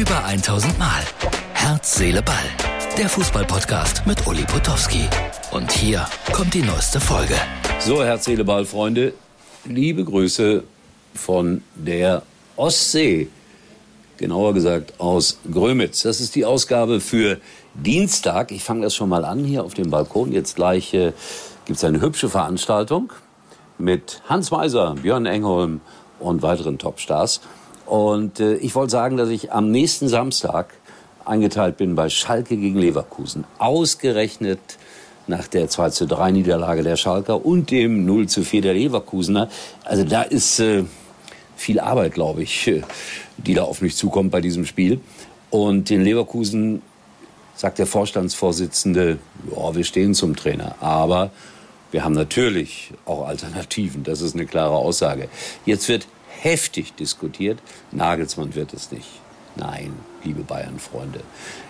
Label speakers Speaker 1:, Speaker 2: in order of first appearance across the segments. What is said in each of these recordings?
Speaker 1: Über 1000 Mal. Herz, Seele, Ball. Der Fußballpodcast mit Uli Potowski. Und hier kommt die neueste Folge.
Speaker 2: So, Herz, Seele, Ball, Freunde. Liebe Grüße von der Ostsee. Genauer gesagt aus Grömitz. Das ist die Ausgabe für Dienstag. Ich fange das schon mal an hier auf dem Balkon. Jetzt gleich äh, gibt es eine hübsche Veranstaltung mit Hans Meiser, Björn Engholm und weiteren Topstars. Und äh, ich wollte sagen, dass ich am nächsten Samstag eingeteilt bin bei Schalke gegen Leverkusen. Ausgerechnet nach der 2 zu 3 Niederlage der Schalker und dem 0 zu 4 der Leverkusener. Also da ist äh, viel Arbeit, glaube ich, äh, die da auf mich zukommt bei diesem Spiel. Und den Leverkusen sagt der Vorstandsvorsitzende, ja, wir stehen zum Trainer. Aber wir haben natürlich auch Alternativen. Das ist eine klare Aussage. Jetzt wird heftig diskutiert. Nagelsmann wird es nicht. Nein, liebe Bayern-Freunde.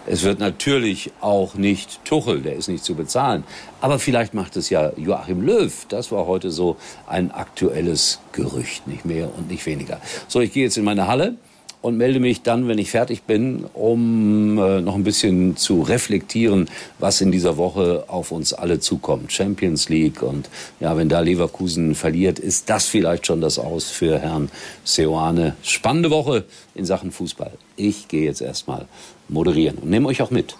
Speaker 2: Es wird natürlich auch nicht Tuchel, der ist nicht zu bezahlen. Aber vielleicht macht es ja Joachim Löw. Das war heute so ein aktuelles Gerücht, nicht mehr und nicht weniger. So, ich gehe jetzt in meine Halle und melde mich dann, wenn ich fertig bin, um äh, noch ein bisschen zu reflektieren, was in dieser Woche auf uns alle zukommt. Champions League und ja, wenn da Leverkusen verliert, ist das vielleicht schon das Aus für Herrn Seoane. Spannende Woche in Sachen Fußball. Ich gehe jetzt erstmal moderieren und nehme euch auch mit.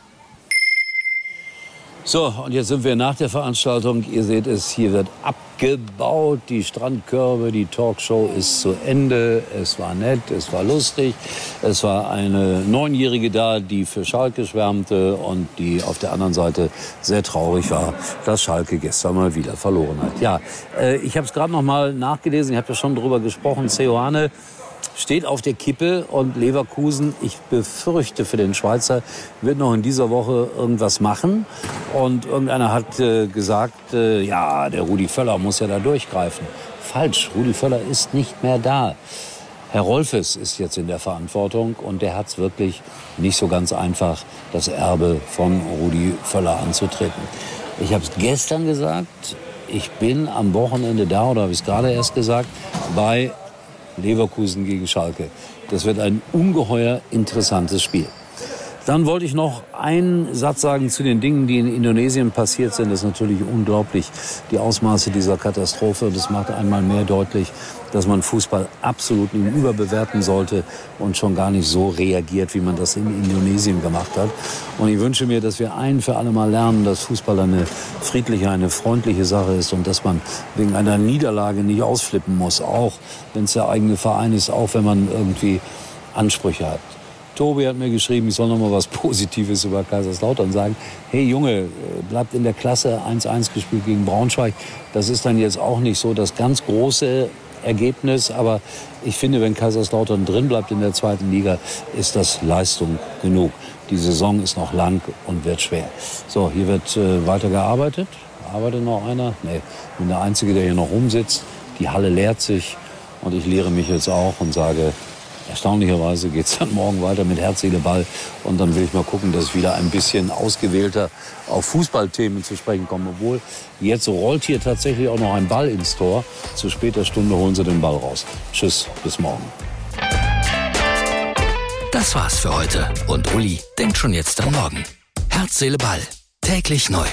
Speaker 2: So, und jetzt sind wir nach der Veranstaltung. Ihr seht es, hier wird abgebaut, die Strandkörbe, die Talkshow ist zu Ende. Es war nett, es war lustig. Es war eine Neunjährige da, die für Schalke schwärmte und die auf der anderen Seite sehr traurig war, dass Schalke gestern mal wieder verloren hat. Ja, äh, ich habe es gerade noch mal nachgelesen, ich habe ja schon darüber gesprochen. Ceoane steht auf der Kippe und Leverkusen, ich befürchte für den Schweizer, wird noch in dieser Woche irgendwas machen. Und irgendeiner hat äh, gesagt, äh, ja, der Rudi Völler muss ja da durchgreifen. Falsch, Rudi Völler ist nicht mehr da. Herr Rolfes ist jetzt in der Verantwortung und der hat es wirklich nicht so ganz einfach, das Erbe von Rudi Völler anzutreten. Ich habe es gestern gesagt, ich bin am Wochenende da, oder habe ich es gerade erst gesagt, bei Leverkusen gegen Schalke. Das wird ein ungeheuer interessantes Spiel. Dann wollte ich noch einen Satz sagen zu den Dingen, die in Indonesien passiert sind. Das ist natürlich unglaublich, die Ausmaße dieser Katastrophe. Das macht einmal mehr deutlich, dass man Fußball absolut nicht überbewerten sollte und schon gar nicht so reagiert, wie man das in Indonesien gemacht hat. Und ich wünsche mir, dass wir ein für alle Mal lernen, dass Fußball eine friedliche, eine freundliche Sache ist und dass man wegen einer Niederlage nicht ausflippen muss, auch wenn es der eigene Verein ist, auch wenn man irgendwie Ansprüche hat. Tobi hat mir geschrieben, ich soll noch mal was Positives über Kaiserslautern sagen. Hey Junge, äh, bleibt in der Klasse 1-1 gespielt gegen Braunschweig. Das ist dann jetzt auch nicht so das ganz große Ergebnis, aber ich finde, wenn Kaiserslautern drin bleibt in der zweiten Liga, ist das Leistung genug. Die Saison ist noch lang und wird schwer. So, hier wird äh, weiter gearbeitet. Arbeitet noch einer? Nee, ich bin der Einzige, der hier noch rumsitzt. Die Halle leert sich und ich lehre mich jetzt auch und sage, Erstaunlicherweise geht es dann morgen weiter mit Herz, Seele, Ball. Und dann will ich mal gucken, dass ich wieder ein bisschen ausgewählter auf Fußballthemen zu sprechen komme. Obwohl, jetzt rollt hier tatsächlich auch noch ein Ball ins Tor. Zu später Stunde holen sie den Ball raus. Tschüss, bis morgen.
Speaker 1: Das war's für heute. Und Uli denkt schon jetzt an morgen. Herz, Seele, Ball. Täglich neu.